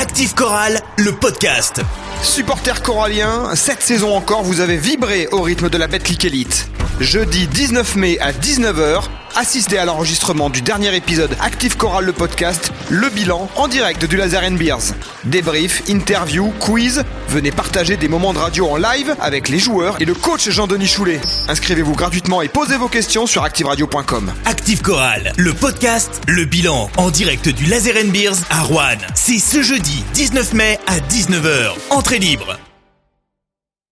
Active Chorale, le podcast. Supporters coralliens, cette saison encore, vous avez vibré au rythme de la Betclic Elite. Jeudi 19 mai à 19h, assistez à l'enregistrement du dernier épisode Active Choral le podcast, le bilan en direct du and Beers. Débrief, interview, quiz, venez partager des moments de radio en live avec les joueurs et le coach Jean-Denis Choulet. Inscrivez-vous gratuitement et posez vos questions sur activeradio.com. Active Chorale, le podcast, le bilan en direct du Laser and Beers à Rouen. C'est ce jeudi 19 mai à 19h. Entrée libre.